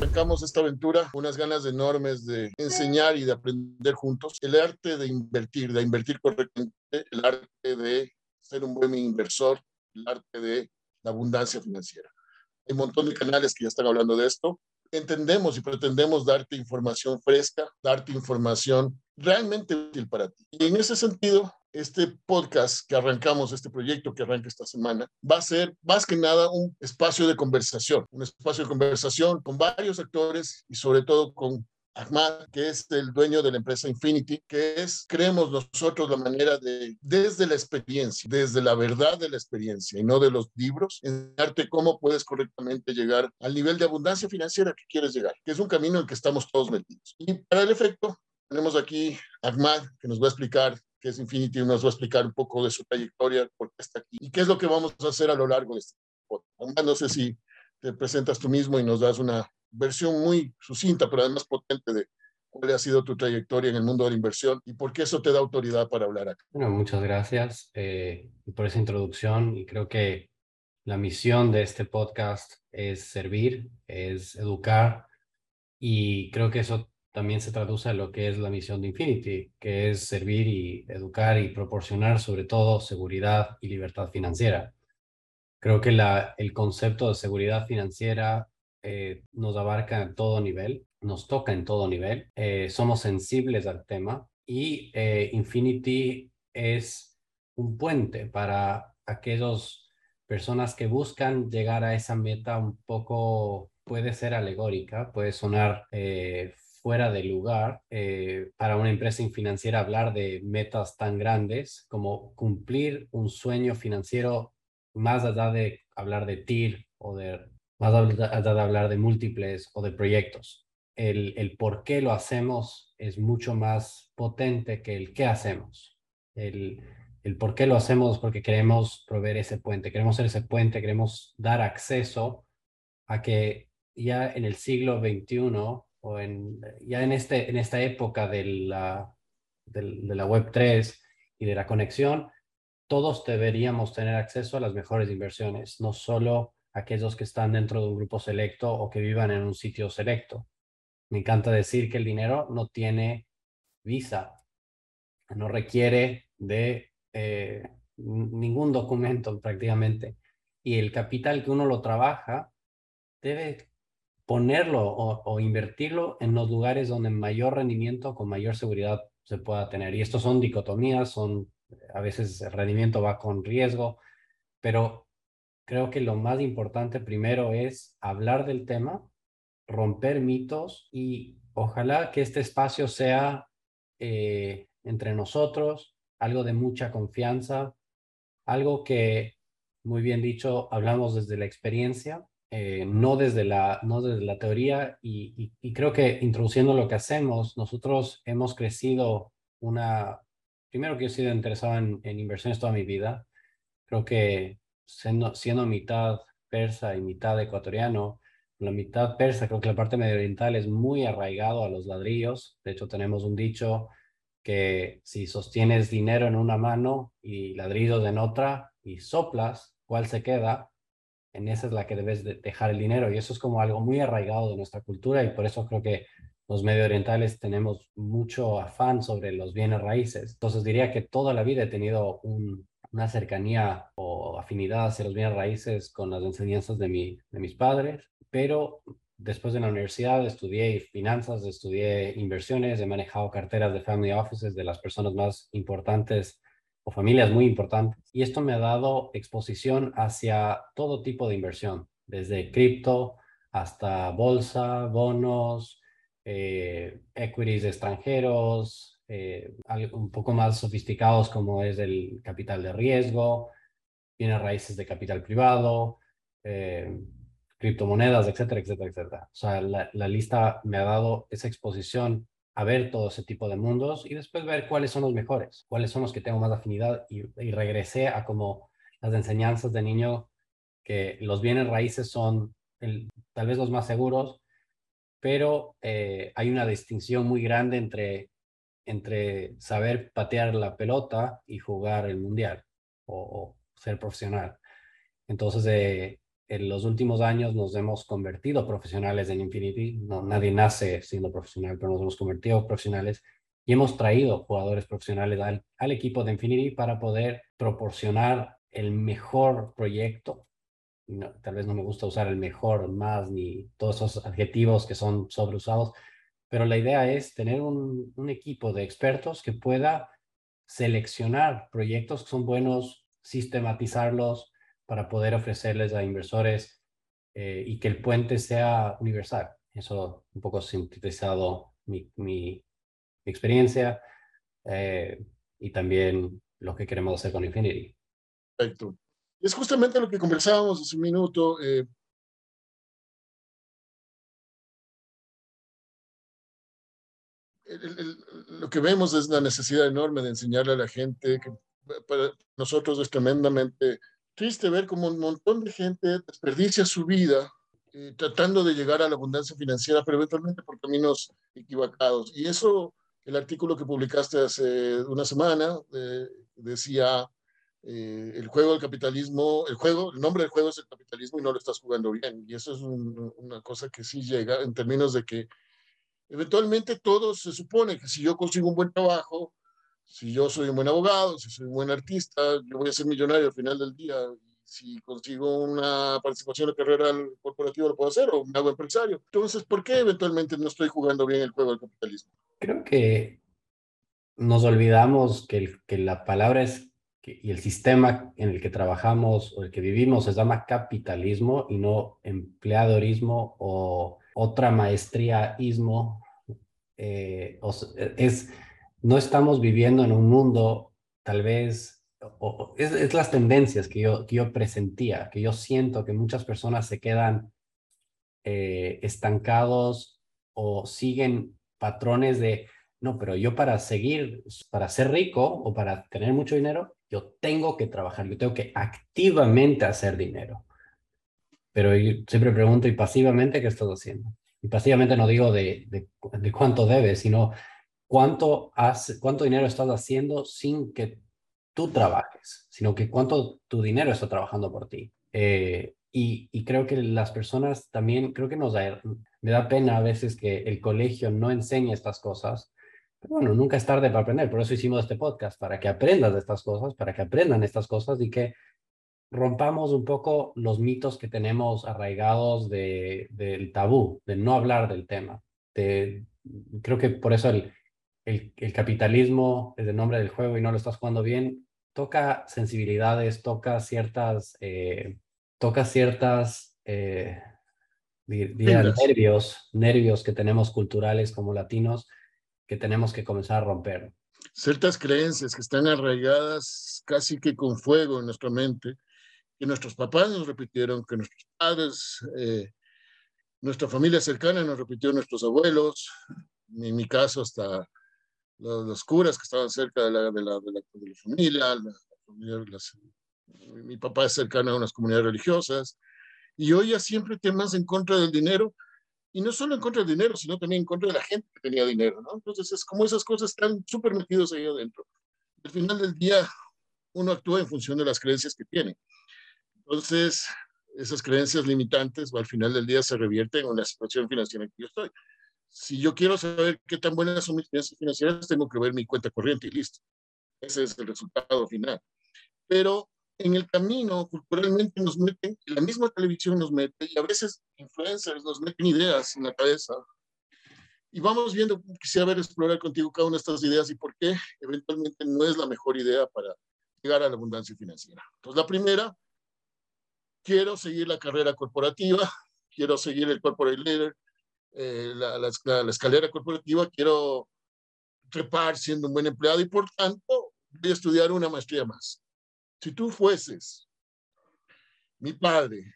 Arrancamos esta aventura unas ganas enormes de enseñar y de aprender juntos el arte de invertir, de invertir correctamente, el arte de ser un buen inversor, el arte de la abundancia financiera. Hay un montón de canales que ya están hablando de esto. Entendemos y pretendemos darte información fresca, darte información realmente útil para ti. Y en ese sentido, este podcast que arrancamos, este proyecto que arranca esta semana, va a ser más que nada un espacio de conversación, un espacio de conversación con varios actores y sobre todo con Ahmad, que es el dueño de la empresa Infinity, que es, creemos nosotros, la manera de, desde la experiencia, desde la verdad de la experiencia y no de los libros, enseñarte cómo puedes correctamente llegar al nivel de abundancia financiera que quieres llegar, que es un camino en el que estamos todos metidos. Y para el efecto, tenemos aquí a Ahmad, que nos va a explicar qué es Infinity, nos va a explicar un poco de su trayectoria, por qué está aquí y qué es lo que vamos a hacer a lo largo de este podcast. No sé si te presentas tú mismo y nos das una versión muy sucinta, pero además potente de cuál ha sido tu trayectoria en el mundo de la inversión y por qué eso te da autoridad para hablar acá. Bueno, muchas gracias eh, por esa introducción y creo que la misión de este podcast es servir, es educar y creo que eso también se traduce a lo que es la misión de Infinity, que es servir y educar y proporcionar sobre todo seguridad y libertad financiera. Creo que la, el concepto de seguridad financiera eh, nos abarca en todo nivel, nos toca en todo nivel, eh, somos sensibles al tema y eh, Infinity es un puente para aquellas personas que buscan llegar a esa meta un poco, puede ser alegórica, puede sonar fuera de lugar para una empresa financiera hablar de metas tan grandes como cumplir un sueño financiero más allá de hablar de TIR o de más allá de hablar de múltiples o de proyectos. El, el por qué lo hacemos es mucho más potente que el qué hacemos. El, el por qué lo hacemos porque queremos proveer ese puente, queremos ser ese puente, queremos dar acceso a que ya en el siglo XXI o en, ya en, este, en esta época de la, de, de la Web 3 y de la conexión, todos deberíamos tener acceso a las mejores inversiones, no solo aquellos que están dentro de un grupo selecto o que vivan en un sitio selecto. Me encanta decir que el dinero no tiene visa, no requiere de eh, ningún documento prácticamente. Y el capital que uno lo trabaja debe ponerlo o, o, invertirlo en los lugares donde mayor rendimiento, con mayor seguridad se pueda tener. Y estos son dicotomías, son a veces el rendimiento va con riesgo, pero creo que lo más importante primero es hablar del tema, romper mitos y ojalá que este espacio sea eh, entre nosotros algo de mucha confianza, algo que, muy bien dicho, hablamos desde la experiencia, eh, no, desde la, no desde la teoría y, y, creo que introduciendo lo que hacemos, nosotros hemos crecido una, primero que he sido interesado en, en inversiones toda mi vida, creo que siendo, mitad persa y mitad ecuatoriano, la mitad persa, creo que la parte medio oriental es muy arraigado a los ladrillos. De hecho, tenemos un dicho que si sostienes dinero en una mano y ladrillos en otra y soplas, ¿cuál se queda? En esa es la que debes dejar el dinero. Y eso es como algo muy arraigado de nuestra cultura y por eso creo que los medio orientales tenemos mucho afán sobre los bienes raíces. Entonces diría que toda la vida he tenido un, una cercanía o afinidad hacia los bienes raíces con las enseñanzas de, mi, de mis padres, pero después de la universidad estudié finanzas, estudié inversiones, he manejado carteras de family offices de las personas más importantes o familias muy importantes. Y esto me ha dado exposición hacia todo tipo de inversión, desde cripto hasta bolsa, bonos, eh, equities extranjeros, eh, un poco más sofisticados como es el capital de riesgo, bienes raíces de capital privado, eh, criptomonedas, etcétera, etcétera, etcétera. O sea, la, la, lista me ha dado esa exposición a ver todo ese tipo de mundos y después ver cuáles son los mejores, cuáles son los que tengo más afinidad y, y regresé a como las enseñanzas de niño que los bienes raíces son el, tal vez los más seguros, pero eh, hay una distinción muy grande entre entre saber patear la pelota y jugar el mundial o, ser profesional. Entonces, eh, en los últimos años nos hemos convertido profesionales en Infinity. Nadie nace siendo profesional, pero nos hemos convertido profesionales y hemos traído jugadores profesionales al, al equipo de Infinity para poder proporcionar el mejor proyecto. tal vez no me gusta usar el mejor, más, ni todos esos adjetivos que son sobreusados, pero la idea es tener un, un equipo de expertos que pueda seleccionar proyectos que son buenos, sistematizarlos para poder ofrecerles a inversores eh, y que el puente sea universal. Eso un poco sintetizado mi, mi, experiencia eh, y también lo que queremos hacer con Infinity. Perfecto. Es justamente lo que conversábamos hace un minuto. Eh, lo que vemos es la necesidad enorme de enseñarle a la gente que para nosotros es tremendamente triste ver cómo un montón de gente desperdicia su vida eh, tratando de llegar a la abundancia financiera, pero eventualmente por caminos equivocados. Y eso, el artículo que publicaste hace una semana, eh, decía, eh, el juego del capitalismo, el juego, el nombre del juego es el capitalismo y no lo estás jugando bien. Y eso es una cosa que sí llega en términos de que eventualmente todo se supone que si yo consigo un buen trabajo, si yo soy un buen abogado, si soy un buen artista, yo voy a ser millonario al final del día. Si consigo una participación en la carrera corporativa, lo puedo hacer, o me hago empresario. Entonces, ¿por qué eventualmente no estoy jugando bien el juego del capitalismo? Creo que nos olvidamos que, que la palabra es y el sistema en el que trabajamos o el que vivimos se llama capitalismo y no empleadorismo o otra maestríaismo. Eh, es, no estamos viviendo en un mundo tal vez, es, las tendencias que yo, que yo presentía, que yo siento que muchas personas se quedan eh, estancados o siguen patrones de, no, pero yo para seguir, para ser rico o para tener mucho dinero, yo tengo que trabajar, yo tengo que activamente hacer dinero. Pero yo siempre pregunto, ¿y pasivamente qué estás haciendo? Y pasivamente no digo de, de, de cuánto debes, sino cuánto, hace, cuánto dinero estás haciendo sin que tú trabajes, sino que cuánto tu dinero está trabajando por ti. Eh, y, y, creo que las personas también, creo que nos da, me da pena a veces que el colegio no enseñe estas cosas. Pero bueno, nunca es tarde para aprender, por eso hicimos este podcast, para que aprendas de estas cosas, para que aprendan estas cosas y que rompamos un poco los mitos que tenemos arraigados de, del tabú, de no hablar del tema. De, creo que por eso el, el, capitalismo es el nombre del juego y no lo estás jugando bien, toca sensibilidades, toca ciertas, eh, toca ciertas, eh, nervios, nervios que tenemos culturales como latinos que tenemos que comenzar a romper. Ciertas creencias que están arraigadas casi que con fuego en nuestra mente, que nuestros papás nos repitieron, que nuestros padres, eh, nuestra familia cercana nos repitió, nuestros abuelos, en mi caso hasta los, curas que estaban cerca de la, de la, de la, familia, mi papá es cercano a unas comunidades religiosas, y oía siempre temas en contra del dinero, y no solo en contra del dinero, sino también en contra de la gente que tenía dinero, ¿no? Entonces es como esas cosas están súper metidas ahí adentro. Al final del día, uno actúa en función de las creencias que tiene. Entonces, esas creencias limitantes, al final del día, se revierten en la situación financiera en que yo estoy si yo quiero saber qué tan buenas son mis finanzas financieras, tengo que ver mi cuenta corriente y listo. Ese es el resultado final. Pero en el camino, culturalmente nos meten, la misma televisión nos mete, y a veces influencers nos meten ideas en la cabeza. Y vamos viendo, quisiera ver, explorar contigo cada una de estas ideas y por qué eventualmente no es la mejor idea para llegar a la abundancia financiera. Entonces, la primera, quiero seguir la carrera corporativa, quiero seguir el corporate leader, eh, la, la, escalera corporativa, quiero trepar siendo un buen empleado y por tanto voy a estudiar una maestría más. Si tú fueses mi padre,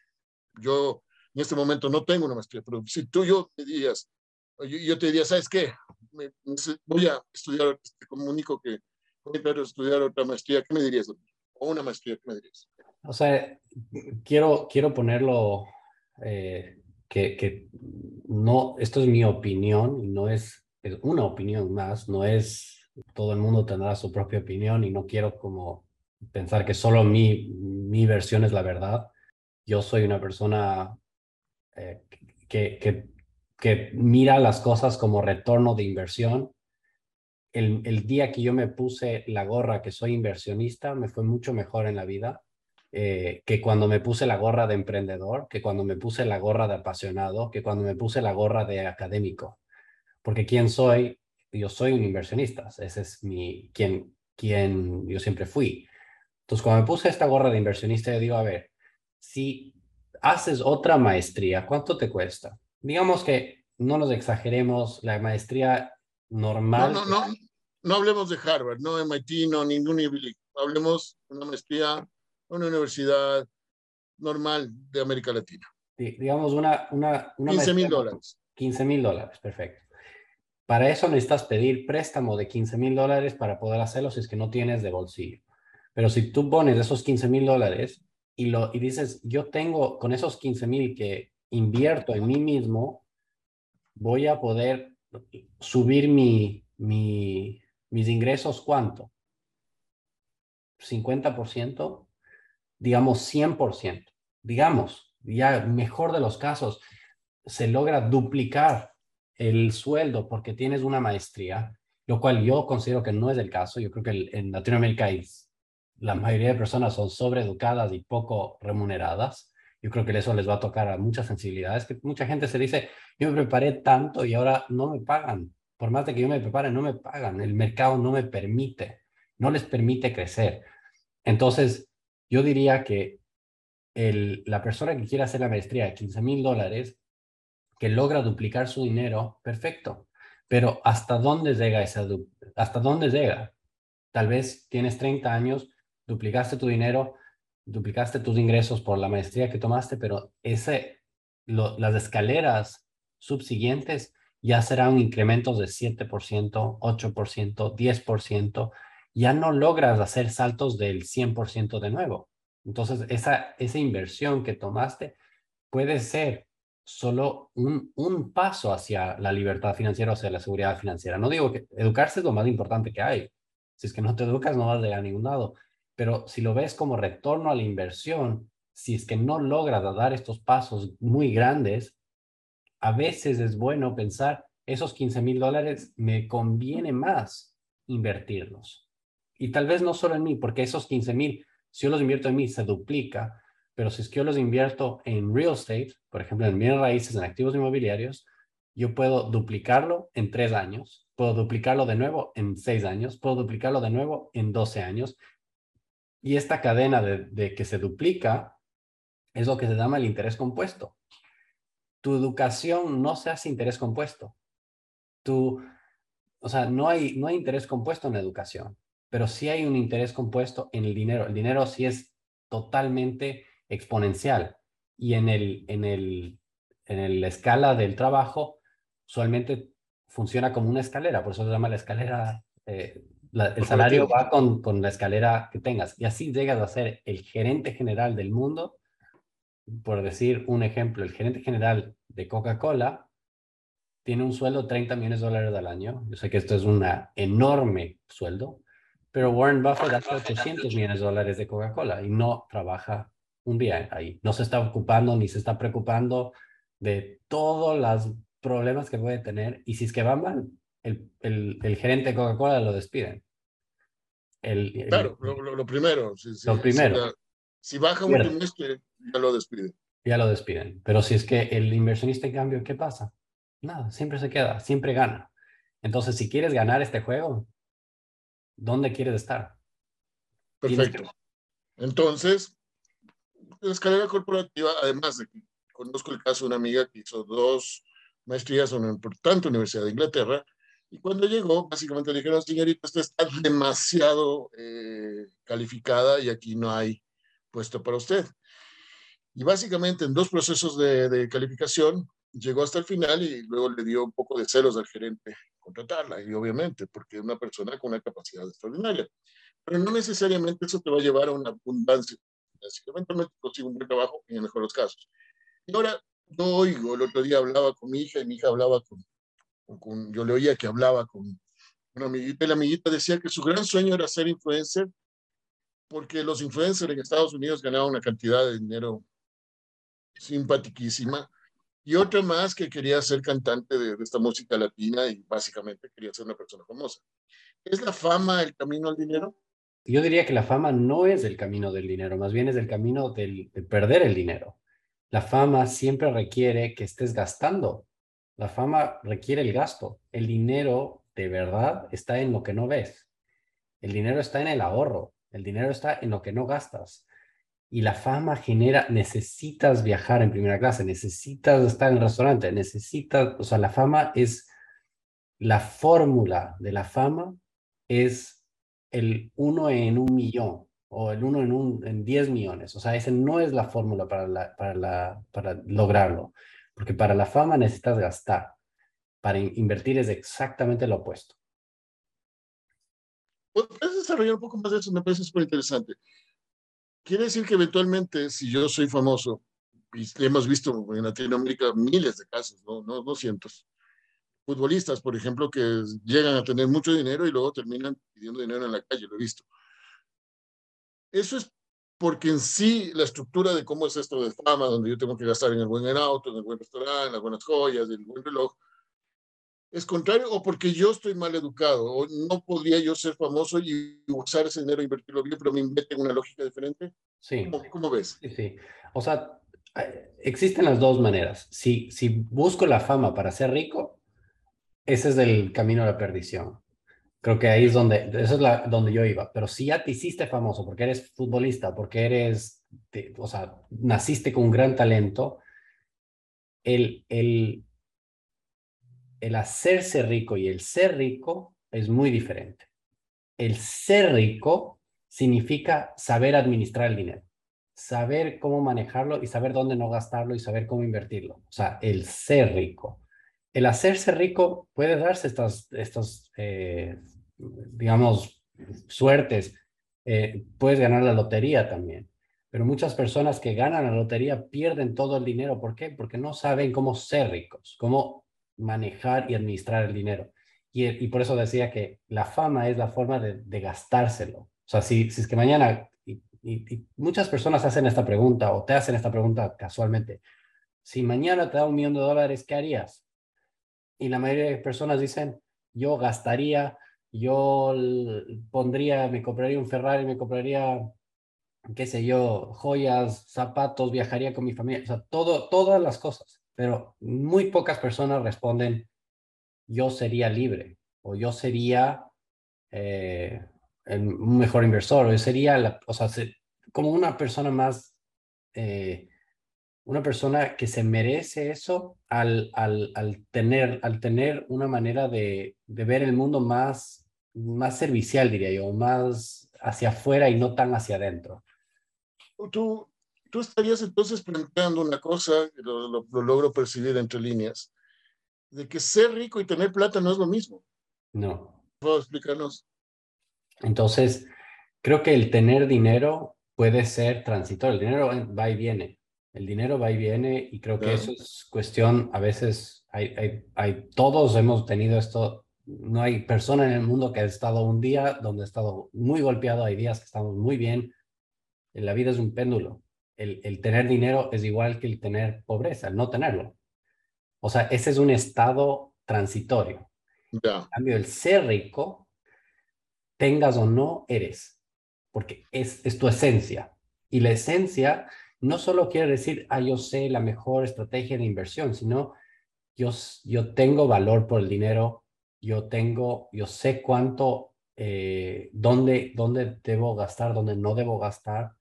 yo en este momento no tengo una maestría, pero si tú yo te dirías, yo, yo te diría, ¿sabes qué? voy a estudiar, te comunico que voy a estudiar otra maestría, ¿qué me dirías? O una maestría, ¿qué me dirías? O sea, quiero, quiero ponerlo eh, que, no, esto es mi opinión no es, es, una opinión más, no es todo el mundo tendrá su propia opinión y no quiero como pensar que solo mi, mi versión es la verdad, yo soy una persona eh, que, que, que, mira las cosas como retorno de inversión. El, el, día que yo me puse la gorra que soy inversionista, me fue mucho mejor en la vida eh, que cuando me puse la gorra de emprendedor, que cuando me puse la gorra de apasionado, que cuando me puse la gorra de académico. Porque quién soy, yo soy un inversionista, ese es mi, quien, quien yo siempre fui. Entonces, cuando me puse esta gorra de inversionista, yo digo, a ver, si haces otra maestría, ¿cuánto te cuesta? Digamos que no nos exageremos, la maestría normal. No, no, no, no hablemos de Harvard, no MIT, no ningún Ivy Hablemos de una maestría una universidad normal de América Latina. digamos una... una, una 15 mil dólares. 15 mil dólares, perfecto. Para eso necesitas pedir préstamo de 15 mil dólares para poder hacerlo si es que no tienes de bolsillo. Pero si tú pones esos 15 mil dólares y, lo, y dices, yo tengo con esos 15 mil que invierto en mí mismo, voy a poder subir mi, mi, mis ingresos cuánto? 50%, digamos 100%, digamos, ya mejor de los casos, se logra duplicar el sueldo porque tienes una maestría, lo cual yo considero que no es el caso. Yo creo que en Latinoamérica la mayoría de personas son sobreeducadas y poco remuneradas. Yo creo que eso les va a tocar a muchas sensibilidades, que mucha gente se dice, yo me preparé tanto y ahora no me pagan. Por más de que yo me prepare, no me pagan. El mercado no me permite, no les permite crecer. Entonces, yo diría que la persona que quiere hacer la maestría de 15 mil dólares que logra duplicar su dinero, perfecto. Pero ¿hasta dónde llega esa hasta dónde llega? Tal vez tienes 30 años, duplicaste tu dinero, duplicaste tus ingresos por la maestría que tomaste, pero ese las escaleras subsiguientes ya serán incrementos de 7%, 8%, 10%, ya no logras hacer saltos del 100% de nuevo. Entonces, esa, esa inversión que tomaste puede ser solo un, un paso hacia la libertad financiera o hacia la seguridad financiera. No digo que educarse es lo más importante que hay. Si es que no te educas, no vas a llegar a ningún lado. Pero si lo ves como retorno a la inversión, si es que no logras dar estos pasos muy grandes, a veces es bueno pensar, esos 15 mil dólares me conviene más invertirlos. Y tal vez no solo en mí, porque esos 15 mil, si yo los invierto en mí, se duplica, pero si es que yo los invierto en real estate, por ejemplo, en bienes raíces, en activos inmobiliarios, yo puedo duplicarlo en tres años, puedo duplicarlo de nuevo en seis años, puedo duplicarlo de nuevo en 12 años. Y esta cadena de, que se duplica es lo que se llama el interés compuesto. Tu educación no se hace interés compuesto. Tu, o sea, no hay, no hay interés compuesto en la educación, pero sí hay un interés compuesto en el dinero. El dinero sí es totalmente exponencial. Y en, el, en, el, en la escala del trabajo, usualmente funciona como una escalera, por eso se llama la escalera, eh, el salario va con, con la escalera que tengas. Y así llegas a ser el gerente general del mundo. Por decir un ejemplo, el gerente general de Coca-Cola tiene un sueldo de 30 millones de dólares al año. Yo sé que esto es un enorme sueldo, pero Warren Buffett hace 800 millones de dólares de Coca-Cola y no trabaja un día ahí. No se está ocupando ni se está preocupando de todos los problemas que puede tener. Y si es que va mal, el, el, el gerente de Coca-Cola lo despiden. El, claro, lo, primero. Si, lo primero. Si, baja un trimestre, ya lo despiden. Ya lo despiden. Pero si es que el inversionista, en cambio, ¿qué pasa? Nada, siempre se queda, siempre gana. Entonces, si quieres ganar este juego, ¿dónde quieres estar? Perfecto. Entonces, la escalera corporativa, además de que conozco el caso de una amiga que hizo dos maestrías en una importante universidad de Inglaterra, y cuando llegó, básicamente le dijeron, señorita, usted está demasiado eh, calificada y aquí no hay puesto para usted. Y básicamente en dos procesos de, de, calificación llegó hasta el final y luego le dio un poco de celos al gerente contratarla, y obviamente, porque es una persona con una capacidad extraordinaria. Pero no necesariamente eso te va a llevar a una abundancia eventualmente consigo un buen trabajo en el mejor de los casos. Y ahora yo oigo, el otro día hablaba con mi hija y mi hija hablaba con, con yo le oía que hablaba con una amiguita y la amiguita decía que su gran sueño era ser influencer porque los influencers en Estados Unidos ganaban una cantidad de dinero simpatiquísima. Y otra más que quería ser cantante de, esta música latina y básicamente quería ser una persona famosa. ¿Es la fama el camino al dinero? Yo diría que la fama no es el camino del dinero, más bien es el camino del, de perder el dinero. La fama siempre requiere que estés gastando. La fama requiere el gasto. El dinero de verdad está en lo que no ves. El dinero está en el ahorro. El dinero está en lo que no gastas. Y la fama genera, necesitas viajar en primera clase, necesitas estar en el restaurante, necesitas, o sea, la fama es, la fórmula de la fama es el uno en un millón o el uno en, un, en diez millones. O sea, esa no es la fórmula para, para, para lograrlo, porque para la fama necesitas gastar, para invertir es exactamente lo opuesto. ¿Puedes desarrollar un poco más de eso? Me parece súper interesante. Quiere decir que eventualmente, si yo soy famoso, y hemos visto en Latinoamérica miles de casos, no, no, no cientos, futbolistas, por ejemplo, que llegan a tener mucho dinero y luego terminan pidiendo dinero en la calle, lo he visto. Eso es porque en sí la estructura de cómo es esto de fama, donde yo tengo que gastar en el buen auto, en el buen restaurante, en las buenas joyas, en el buen reloj, es contrario o porque yo estoy mal educado o no podría yo ser famoso y usar ese dinero e invertirlo bien, pero me inventen una lógica diferente. Sí. ¿Cómo, ves? Sí, sí. O sea, existen las dos maneras. Si, si busco la fama para ser rico, ese es el camino a la perdición. Creo que ahí es donde, eso es la, donde yo iba. Pero si ya te hiciste famoso porque eres futbolista, porque eres, o sea, naciste con un gran talento, el, el, el hacerse rico y el ser rico es muy diferente. El ser rico significa saber administrar el dinero, saber cómo manejarlo y saber dónde no gastarlo y saber cómo invertirlo. O sea, el ser rico. El hacerse rico puede darse estas, estos, eh, digamos, suertes. Eh, puedes ganar la lotería también. Pero muchas personas que ganan la lotería pierden todo el dinero. ¿Por qué? Porque no saben cómo ser ricos, cómo manejar y administrar el dinero. Y, y por eso decía que la fama es la forma de, gastárselo. O sea, si, si es que mañana, y, y, muchas personas hacen esta pregunta o te hacen esta pregunta casualmente, si mañana te da un millón de dólares, ¿qué harías? Y la mayoría de personas dicen, yo gastaría, yo pondría, me compraría un Ferrari, me compraría, qué sé yo, joyas, zapatos, viajaría con mi familia, o sea, todo, todas las cosas pero muy pocas personas responden, yo sería libre o yo sería eh, un mejor inversor o yo sería, o sea, como una persona más, eh, una persona que se merece eso al, al, al, tener, al tener una manera de, de ver el mundo más, más servicial, diría yo, más hacia afuera y no tan hacia adentro. Tú, tú estarías entonces planteando una cosa, lo, lo, logro percibir entre líneas, de que ser rico y tener plata no es lo mismo. No. ¿Puedo explicarnos? Entonces, creo que el tener dinero puede ser transitorio. El dinero va y viene. El dinero va y viene y creo que eso es cuestión, a veces hay, hay, hay, todos hemos tenido esto, no hay persona en el mundo que ha estado un día donde ha estado muy golpeado, hay días que estamos muy bien. La vida es un péndulo el, tener dinero es igual que el tener pobreza, el no tenerlo. O sea, ese es un estado transitorio. En cambio, el ser rico, tengas o no, eres, porque es, es tu esencia. Y la esencia no solo quiere decir, ah, yo sé la mejor estrategia de inversión, sino yo, yo tengo valor por el dinero, yo tengo, yo sé cuánto, eh, dónde, dónde debo gastar, dónde no debo gastar,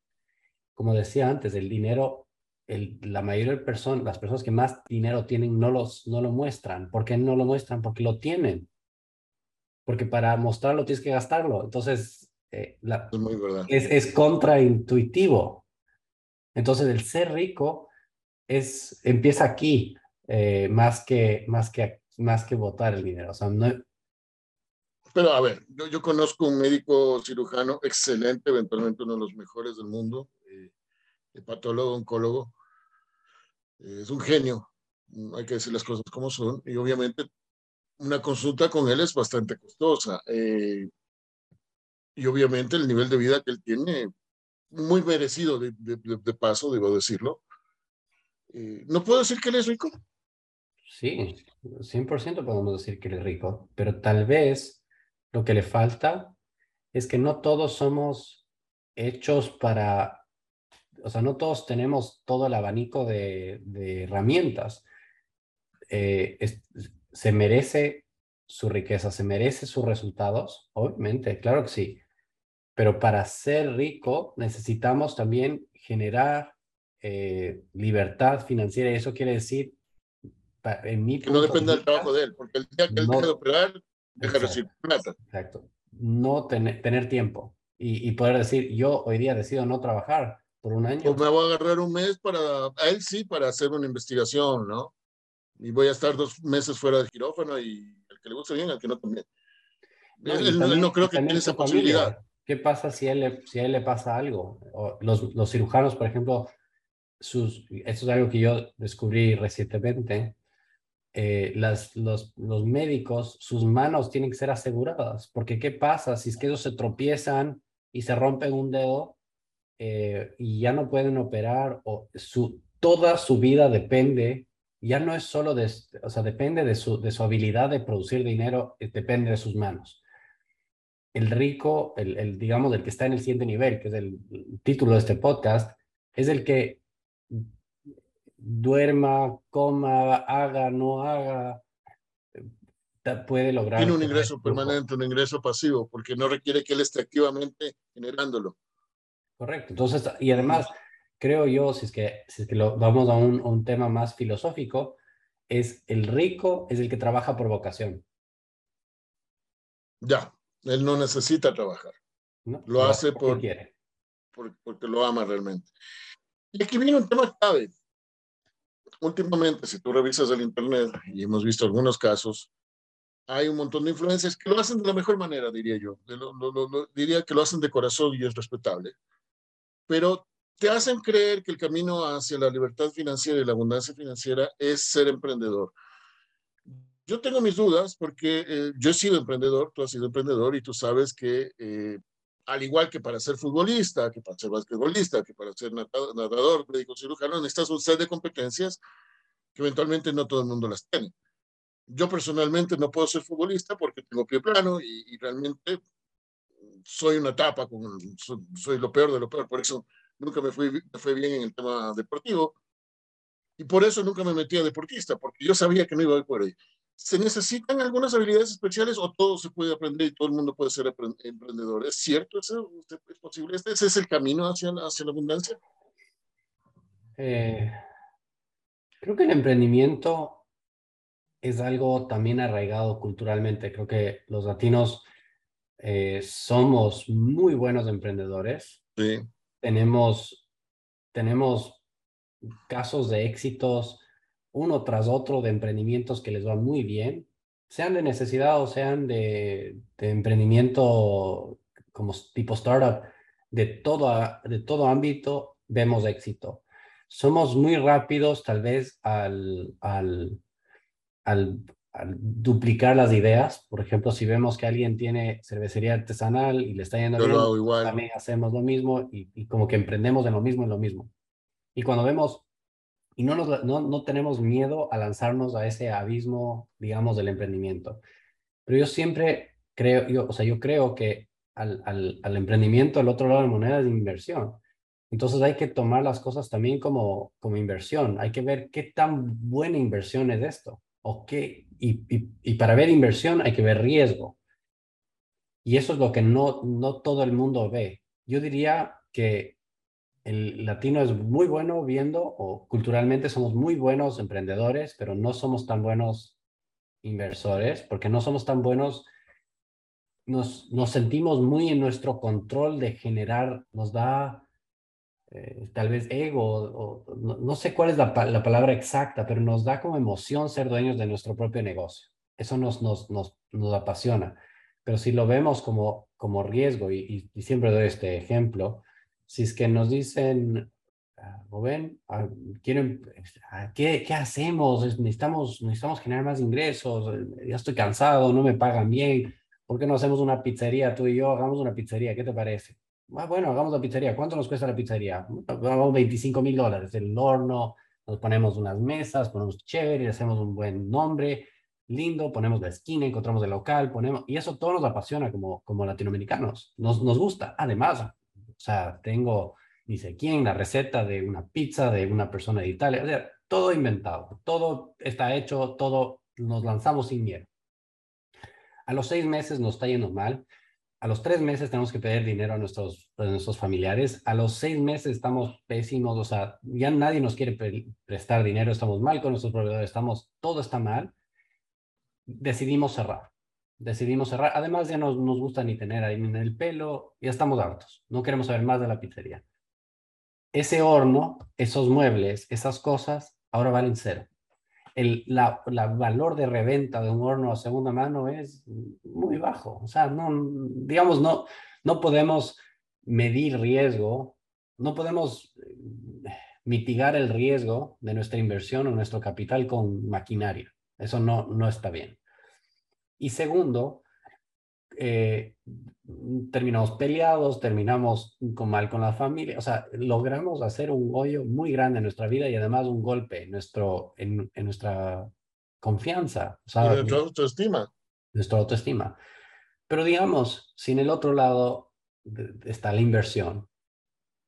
como decía antes, el dinero, el, la mayoría de personas, las personas que más dinero tienen no, los, no lo muestran. ¿Por qué no lo muestran? Porque lo tienen. Porque para mostrarlo tienes que gastarlo. Entonces, eh, la, es, muy es, es contraintuitivo. Entonces, el ser rico es, empieza aquí, eh, más, que, más, que, más que votar el dinero. O sea, no, pero a ver, yo, yo, conozco un médico cirujano excelente, eventualmente uno de los mejores del mundo, patólogo, oncólogo, es un genio, hay que decir las cosas como son, y obviamente una consulta con él es bastante costosa. Eh, y obviamente el nivel de vida que él tiene, muy merecido de, de, de paso, debo decirlo. Eh, ¿No puedo decir que él es rico? Sí, 100% podemos decir que él es rico, pero tal vez lo que le falta es que no todos somos hechos para, o sea, no todos tenemos todo el abanico de, herramientas. Eh, se merece su riqueza, se merece sus resultados, obviamente, claro que sí. Pero para ser rico necesitamos también generar eh, libertad financiera y eso quiere decir, en mi que no depende del trabajo de él, porque el día que él deja de operar, deja de recibir plata. Exacto. No tener tiempo y, poder decir, yo hoy día decido no trabajar por un año. Pues me voy a agarrar un mes para, a él sí, para hacer una investigación, ¿no? Y voy a estar dos meses fuera del quirófano y el que le guste bien, el que no también. No, él, no creo que tenga esa posibilidad. ¿Qué pasa si, él, si a él le pasa algo? los, los cirujanos, por ejemplo, sus, esto es algo que yo descubrí recientemente, eh, las, los, los, médicos, sus manos tienen que ser aseguradas, porque ¿qué pasa si es que ellos se tropiezan y se rompen un dedo eh, y ya no pueden operar o su, toda su vida depende, ya no es solo de, o sea, depende de su, de su habilidad de producir dinero, eh, depende de sus manos. El rico, el, el, digamos, el que está en el siguiente nivel, que es el título de este podcast, es el que duerma, coma, haga, no haga, puede lograr. Tiene un ingreso permanente, un ingreso pasivo, porque no requiere que él esté activamente generándolo. Correcto. Entonces, y además, creo yo, si es que, si es que lo, vamos a un, un tema más filosófico, es el rico es el que trabaja por vocación. Ya, él no necesita trabajar. lo, hace por, quiere. porque lo ama realmente. Y aquí viene un tema clave últimamente, si tú revisas el Internet, y hemos visto algunos casos, hay un montón de influencers que lo hacen de la mejor manera, diría yo. diría que lo hacen de corazón y es respetable. Pero te hacen creer que el camino hacia la libertad financiera y la abundancia financiera es ser emprendedor. Yo tengo mis dudas porque eh, yo he sido emprendedor, tú has sido emprendedor y tú sabes que eh, al igual que para ser futbolista, que para ser basquetbolista, que para ser nadador, médico cirujano, necesitas un set de competencias que eventualmente no todo el mundo las tiene. Yo personalmente no puedo ser futbolista porque tengo pie plano y, realmente soy una tapa, con, soy, lo peor de lo peor, por eso nunca me fui, me fue bien en el tema deportivo y por eso nunca me metí a deportista, porque yo sabía que no iba a ir por ahí. ¿Se necesitan algunas habilidades especiales o todo se puede aprender y todo el mundo puede ser emprendedor? ¿Es cierto eso? ¿Es posible? ¿Ese es el camino hacia, hacia la abundancia? Eh, creo que el emprendimiento es algo también arraigado culturalmente. Creo que los latinos eh, somos muy buenos emprendedores. Sí. Tenemos, tenemos casos de éxitos uno tras otro de emprendimientos que les va muy bien, sean de necesidad o sean de, emprendimiento como tipo startup, de todo, de todo ámbito vemos éxito. Somos muy rápidos tal vez al, al, al, duplicar las ideas. Por ejemplo, si vemos que alguien tiene cervecería artesanal y le está yendo bien, también hacemos lo mismo y, y como que emprendemos en lo mismo en lo mismo. Y cuando vemos y no, nos, no, no tenemos miedo a lanzarnos a ese abismo, digamos, del emprendimiento. Pero yo siempre creo, yo, o sea, yo creo que al, al, al emprendimiento, al otro lado de la moneda es inversión. Entonces hay que tomar las cosas también como, como inversión. Hay que ver qué tan buena inversión es esto. O qué, y, y, para ver inversión hay que ver riesgo. Y eso es lo que no, no todo el mundo ve. Yo diría que el latino es muy bueno viendo, o culturalmente somos muy buenos emprendedores, pero no somos tan buenos inversores, porque no somos tan buenos, nos, nos sentimos muy en nuestro control de generar, nos da eh, tal vez ego, o, no, sé cuál es la, la, palabra exacta, pero nos da como emoción ser dueños de nuestro propio negocio. Eso nos, nos, nos, nos apasiona. Pero si lo vemos como, como riesgo, y, y siempre doy este ejemplo, si es que nos dicen, ah, Rubén, ah, quieren, ah, ¿qué, ¿qué, hacemos? Necesitamos, necesitamos generar más ingresos, eh, ya estoy cansado, no me pagan bien, ¿por qué no hacemos una pizzería? Tú y yo hagamos una pizzería, ¿qué te parece? Bueno, hagamos la pizzería. ¿Cuánto nos cuesta la pizzería? Vamos 25 mil dólares, el horno, Nos ponemos unas mesas, ponemos chévere, hacemos un buen nombre, lindo, ponemos la esquina, encontramos el local, ponemos, y eso todo nos apasiona como, como latinoamericanos, nos, nos gusta. Además, o sea, tengo, ni sé quién, la receta de una pizza de una persona de Italia, o sea, todo inventado, todo está hecho, todo nos lanzamos sin miedo. A los seis meses nos está yendo mal, a los tres meses tenemos que pedir dinero a nuestros, familiares, a los seis meses estamos pésimos, o sea, ya nadie nos quiere prestar dinero, estamos mal con nuestros proveedores, estamos, todo está mal decidimos cerrar. Decidimos cerrar. Además, ya no nos gusta ni tener ahí en el pelo, ya estamos hartos. No queremos saber más de la pizzería. Ese horno, esos muebles, esas cosas, ahora valen cero. El la, la, valor de reventa de un horno a segunda mano es muy bajo. O sea, no, digamos, no, no podemos medir riesgo, no podemos eh, mitigar el riesgo de nuestra inversión o nuestro capital con maquinaria. Eso no, no está bien. Y segundo, eh, terminamos peleados, terminamos con mal con la familia, o sea, logramos hacer un hoyo muy grande en nuestra vida y además un golpe en, nuestro, en, nuestra confianza. O sea, nuestra autoestima. Nuestra autoestima. Pero digamos, si en el otro lado está la inversión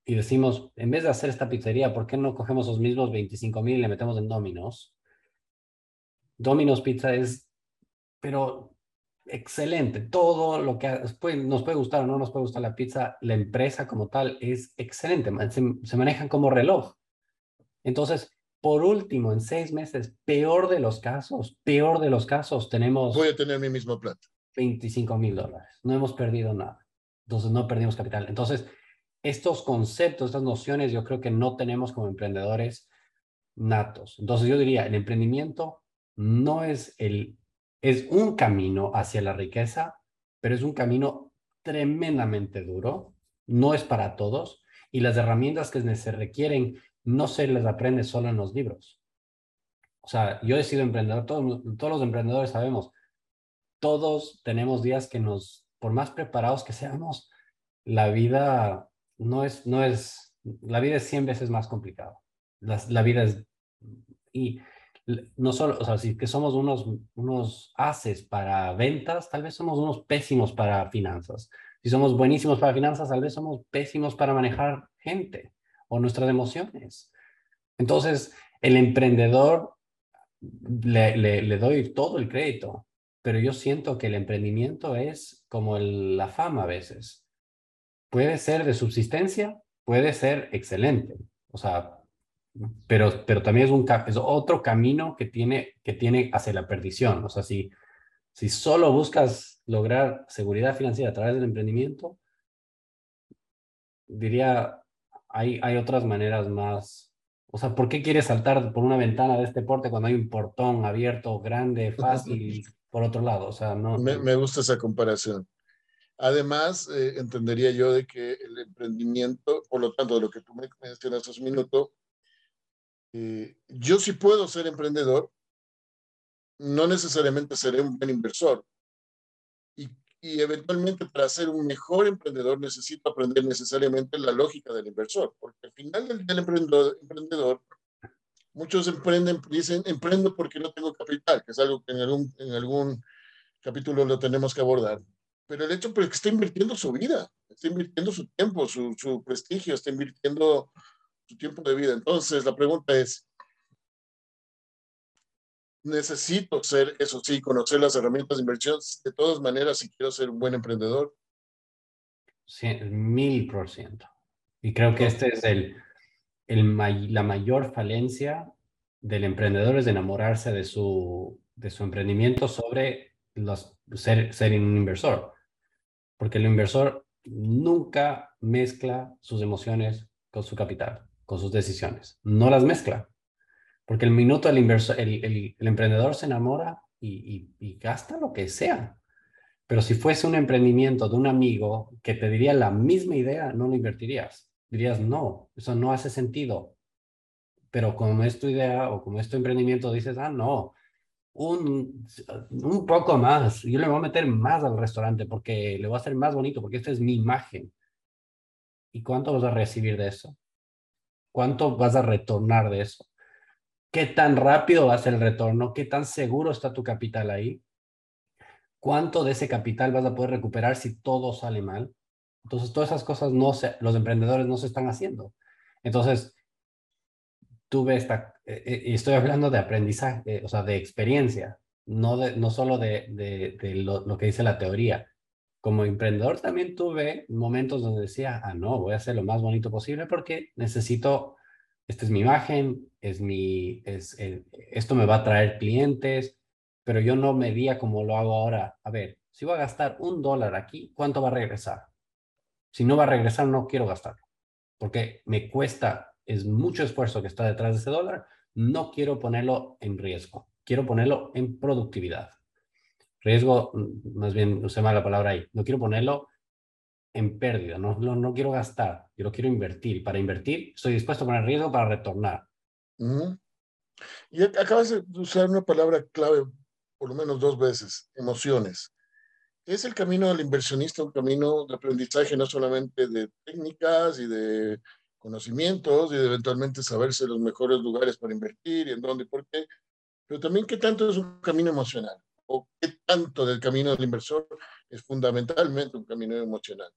y decimos, en vez de hacer esta pizzería, ¿por qué no cogemos los mismos 25 mil y le metemos en Dominos? Domino's Pizza es, pero excelente. Todo lo que nos puede gustar o no nos puede gustar la pizza, la empresa como tal es excelente. Se, manejan como reloj. Entonces, por último, en seis meses, peor de los casos, peor de los casos, tenemos... Voy a tener mi mismo plato. 25 mil dólares. No hemos perdido nada. Entonces, no perdimos capital. Entonces, estos conceptos, estas nociones, yo creo que no tenemos como emprendedores natos. Entonces, yo diría, el emprendimiento no es el, es un camino hacia la riqueza, pero es un camino tremendamente duro, no es para todos y las herramientas que se requieren no se les aprende solo en los libros. O sea, yo he sido emprendedor, todos, todos los emprendedores sabemos, todos tenemos días que nos, por más preparados que seamos, la vida no es, no es, la vida es 100 veces más complicada. La, la vida es, y no solo, o sea, si que somos unos, unos haces para ventas, tal vez somos unos pésimos para finanzas. Si somos buenísimos para finanzas, tal vez somos pésimos para manejar gente o nuestras emociones. Entonces, el emprendedor, le, le, doy todo el crédito, pero yo siento que el emprendimiento es como la fama a veces. Puede ser de subsistencia, puede ser excelente. O sea, pero, pero también es, un, es otro camino que tiene, que tiene hacia la perdición. O sea, si, si solo buscas lograr seguridad financiera a través del emprendimiento, diría, hay, hay otras maneras más. O sea, ¿por qué quieres saltar por una ventana de este porte cuando hay un portón abierto, grande, fácil, por otro lado? O sea, no. Me, me gusta esa comparación. Además, eh, entendería yo de que el emprendimiento, por lo tanto, de lo que tú me mencionas hace un minuto, eh, yo sí puedo ser emprendedor, no necesariamente seré un buen inversor. Y, y, eventualmente para ser un mejor emprendedor necesito aprender necesariamente la lógica del inversor, porque al final del, emprendedor, emprendedor, muchos emprenden, dicen, emprendo porque no tengo capital, que es algo que en algún, en algún capítulo lo tenemos que abordar. Pero el hecho es que está invirtiendo su vida, está invirtiendo su tiempo, su, su prestigio, está invirtiendo su tiempo de vida. Entonces, la pregunta es, necesito ser, eso sí, conocer las herramientas de inversión de todas maneras si quiero ser un buen emprendedor. Mil por ciento. Y creo que este es el, el, la mayor falencia del emprendedor es enamorarse de su, de su emprendimiento sobre los, ser, ser un inversor. Porque el inversor nunca mezcla sus emociones con su capital con sus decisiones. No las mezcla. Porque el minuto el, inversor, el, el, emprendedor se enamora y, y, gasta lo que sea. Pero si fuese un emprendimiento de un amigo que te diría la misma idea, no lo invertirías. Dirías, no, eso no hace sentido. Pero como es tu idea o como es tu emprendimiento, dices, ah, no, un, un poco más. Yo le voy a meter más al restaurante porque le voy a hacer más bonito, porque esta es mi imagen. ¿Y cuánto vas a recibir de eso? ¿Cuánto vas a retornar de eso? qué tan rápido va a ser el retorno, qué tan seguro está tu capital ahí, cuánto de ese capital vas a poder recuperar si todo sale mal. Entonces, todas esas cosas no se, los emprendedores no se están haciendo. Entonces, tuve esta, eh, eh, y estoy hablando de aprendizaje, o sea, de experiencia, no, de, no solo de, lo, que dice la teoría. Como emprendedor también tuve momentos donde decía, ah, no, voy a hacer lo más bonito posible porque necesito, esta es mi imagen, es mi, es, eh, esto me va a traer clientes, pero yo no medía como lo hago ahora. A ver, si voy a gastar un dólar aquí, ¿cuánto va a regresar? Si no va a regresar, no quiero gastarlo, porque me cuesta, es mucho esfuerzo que está detrás de ese dólar, no quiero ponerlo en riesgo, quiero ponerlo en productividad. Riesgo, mm, más bien, usé mal la palabra ahí, no quiero ponerlo en pérdida, no, no, no quiero gastar, yo lo quiero invertir. Para invertir, estoy dispuesto a poner riesgo para retornar. Y acabas de usar una palabra clave por lo menos dos veces, emociones. Es el camino del inversionista un camino de aprendizaje no solamente de técnicas y de conocimientos y de eventualmente saberse los mejores lugares para invertir y en dónde y por qué, pero también qué tanto es un camino emocional o qué tanto del camino del inversor es fundamentalmente un camino emocional.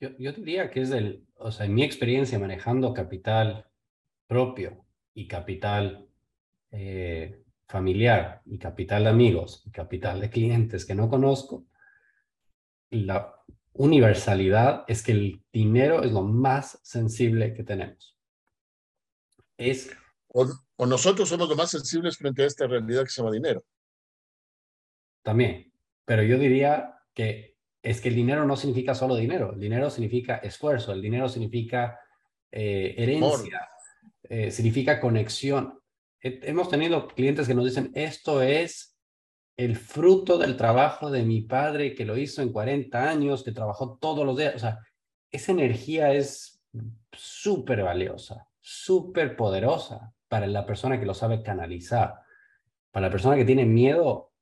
Yo, yo diría que es el, o sea, en mi experiencia manejando capital propio y capital eh, familiar y capital de amigos y capital de clientes que no conozco, la universalidad es que el dinero es lo más sensible que tenemos. Es... O, nosotros somos los más sensibles frente a esta realidad que se llama dinero. También, pero yo diría que es que el dinero no significa solo dinero, el dinero significa esfuerzo, el dinero significa eh, herencia, eh, significa conexión hemos tenido clientes que nos dicen, esto es el fruto del trabajo de mi padre que lo hizo en 40 años, que trabajó todos los días. O sea, esa energía es súper valiosa, súper poderosa para la persona que lo sabe canalizar. Para la persona que tiene miedo,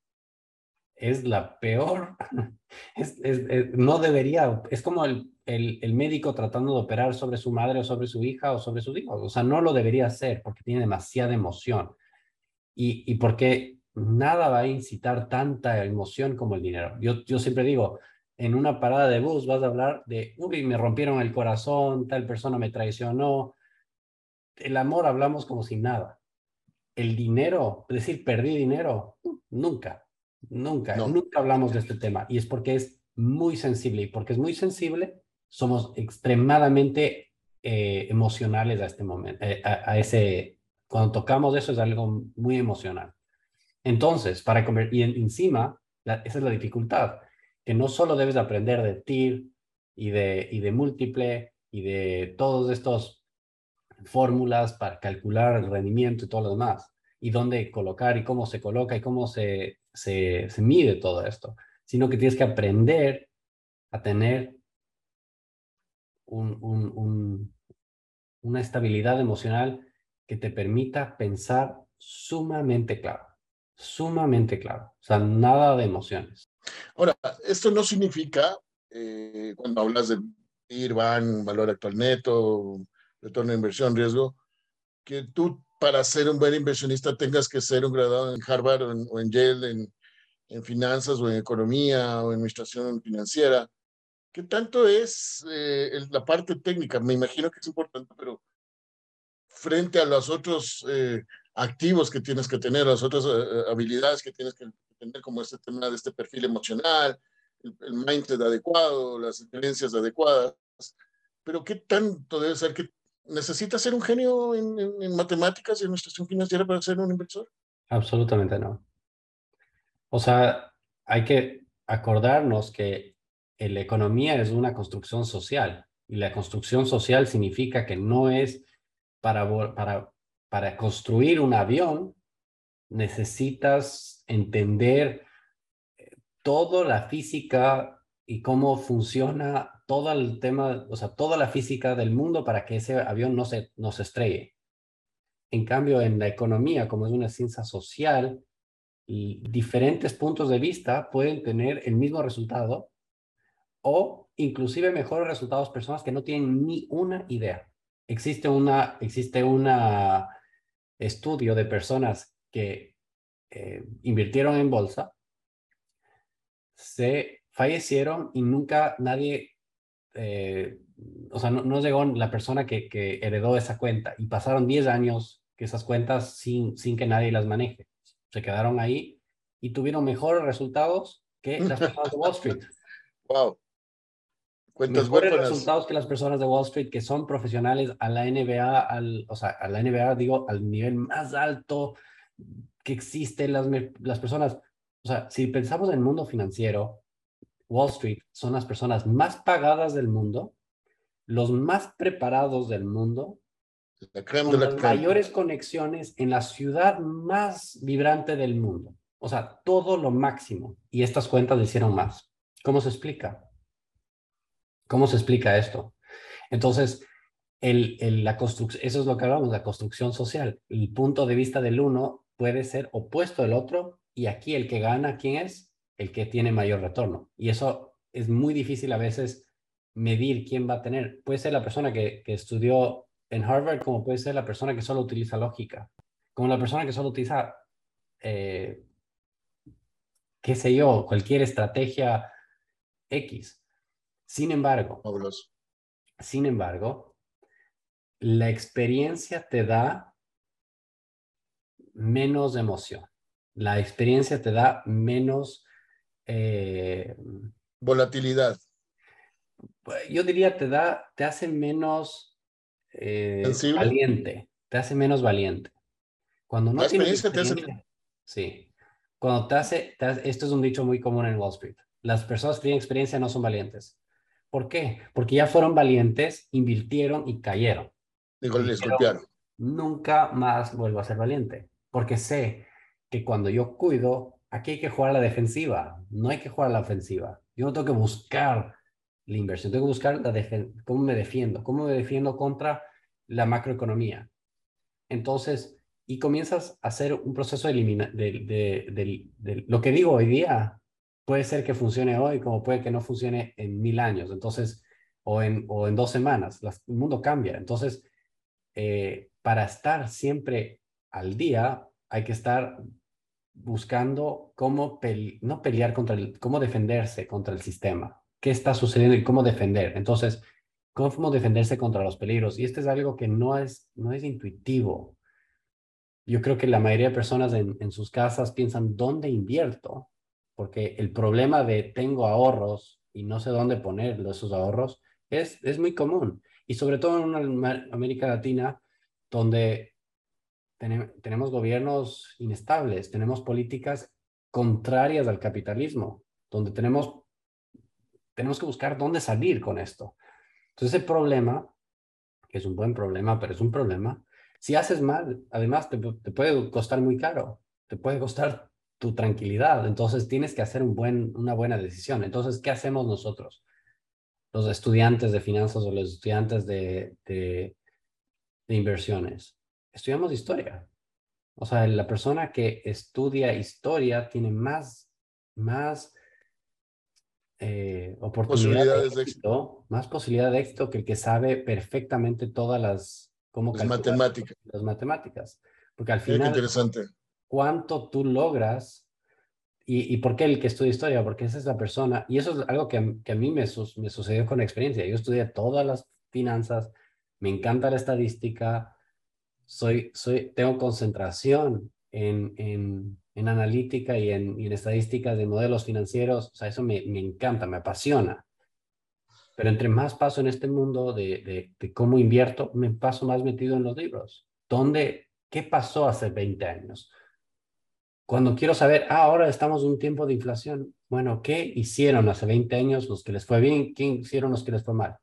es la peor. no debería, es como el, el, médico tratando de operar sobre su madre o sobre su hija o sobre sus hijos. O sea, no lo debería hacer porque tiene demasiada emoción. Y, y porque nada va a incitar tanta emoción como el dinero. Yo, yo siempre digo, en una parada de bus vas a hablar de, uy, me rompieron el corazón, tal persona me traicionó. El amor hablamos como si nada. El dinero, es decir, perdí dinero, nunca, nunca, nunca hablamos de este tema. Y es porque es muy sensible. Y porque es muy sensible, somos extremadamente eh, emocionales a este momento, eh, a, ese, cuando tocamos eso es algo muy emocional. Entonces, para convertir, y encima, esa es la dificultad, que no solo debes aprender de TIR y de, y de múltiple y de todos estos fórmulas para calcular el rendimiento y todo lo demás, y dónde colocar y cómo se coloca y cómo se, se, se mide todo esto, sino que tienes que aprender a tener una estabilidad emocional que te permita pensar sumamente claro, sumamente claro, o sea, nada de emociones. Ahora, esto no significa, eh, cuando hablas de IRBAN, valor actual neto, retorno de inversión, riesgo, que tú para ser un buen inversionista tengas que ser un graduado en Harvard o en, o en Yale en, en finanzas o en economía o en administración financiera ¿Qué tanto es eh, la parte técnica? Me imagino que es importante, pero frente a los otros eh, activos que tienes que tener, las otras eh, habilidades que tienes que tener, como este tema de este perfil emocional, el, mindset adecuado, las creencias adecuadas, pero ¿qué tanto debe ser que necesitas ser un genio en, en matemáticas y administración financiera para ser un inversor? Absolutamente no. O sea, hay que acordarnos que la economía es una construcción social y la construcción social significa que no es para, para, para construir un avión, necesitas entender eh, toda la física y cómo funciona todo el tema, o sea, toda la física del mundo para que ese avión no se, no se estrelle. En cambio, en la economía, como es una ciencia social, y diferentes puntos de vista pueden tener el mismo resultado o inclusive mejores resultados personas que no tienen ni una idea. Existe una, existe una, estudio de personas que eh, invirtieron en bolsa, se fallecieron y nunca nadie, eh, o sea, no, llegó la persona que, que, heredó esa cuenta y pasaron 10 años que esas cuentas sin, sin que nadie las maneje. Se quedaron ahí y tuvieron mejores resultados que las personas de Wall Street. Wow. Cuentas mejores resultados que las personas de Wall Street que son profesionales a la NBA, al, o sea, a la NBA digo, al nivel más alto que existe las, las personas. O sea, si pensamos en el mundo financiero, Wall Street son las personas más pagadas del mundo, los más preparados del mundo, con las mayores conexiones en la ciudad más vibrante del mundo. O sea, todo lo máximo. Y estas cuentas hicieron más. ¿Cómo se explica? ¿Cómo se explica esto? Entonces, el, la construcción, eso es lo que hablamos, la construcción social. El punto de vista del uno puede ser opuesto al otro y aquí el que gana, ¿quién es? El que tiene mayor retorno. Y eso es muy difícil a veces medir quién va a tener. Puede ser la persona que, que estudió en Harvard como puede ser la persona que solo utiliza lógica, como la persona que solo utiliza, eh, qué sé yo, cualquier estrategia X. Sin embargo, sin embargo, la experiencia te da menos emoción. La experiencia te da menos... Eh, Volatilidad. Yo diría, te da, te hace menos eh, valiente, te hace menos valiente. Cuando no tienes experiencia, Sí. Cuando te hace, esto es un dicho muy común en Wall Street. Las personas que tienen experiencia no son valientes. ¿Por qué? Porque ya fueron valientes, invirtieron y cayeron. Digo, les golpearon. Nunca más vuelvo a ser valiente, porque sé que cuando yo cuido, aquí hay que jugar la defensiva, no hay que jugar la ofensiva. Yo no tengo que buscar la inversión, tengo que buscar la cómo me defiendo, cómo me defiendo contra la macroeconomía. Entonces, y comienzas a hacer un proceso de, de, de, de, lo que digo hoy día. Puede ser que funcione hoy como puede que no funcione en mil años, entonces, o en, o en dos semanas. el mundo cambia. Entonces, eh, para estar siempre al día, hay que estar buscando cómo, no pelear contra el, cómo defenderse contra el sistema qué está sucediendo y cómo defender. Entonces, cómo defenderse contra los peligros. Y esto es algo que no es, no es intuitivo. Yo creo que la mayoría de personas en, en sus casas piensan, ¿dónde invierto? Porque el problema de tengo ahorros y no sé dónde poner esos ahorros es, es muy común. Y sobre todo en una América Latina, donde tenemos gobiernos inestables, tenemos políticas contrarias al capitalismo, donde tenemos tenemos que buscar dónde salir con esto. Entonces, ese problema, que es un buen problema, pero es un problema, si haces mal, además te, puede costar muy caro, te puede costar tu tranquilidad. Entonces, tienes que hacer un buen, una buena decisión. Entonces, ¿qué hacemos nosotros? Los estudiantes de finanzas o los estudiantes de, de, de inversiones. Estudiamos historia. O sea, la persona que estudia historia tiene más, más eh, oportunidades de éxito, más posibilidad de éxito que el que sabe perfectamente todas las, cómo las matemáticas. Las matemáticas. Porque al final, interesante. cuánto tú logras y, y, por qué el que estudia historia, porque esa es la persona, y eso es algo que, que a mí me, me sucedió con experiencia. Yo estudié todas las finanzas, me encanta la estadística, soy, soy, tengo concentración en, en, en analítica y en, en, estadísticas de modelos financieros, o sea, eso me, me, encanta, me apasiona. Pero entre más paso en este mundo de, de, cómo invierto, me paso más metido en los libros. ¿Dónde, qué pasó hace 20 años? Cuando quiero saber, ah, ahora estamos en un tiempo de inflación, bueno, ¿qué hicieron hace 20 años los que les fue bien? ¿Qué hicieron los que les fue mal?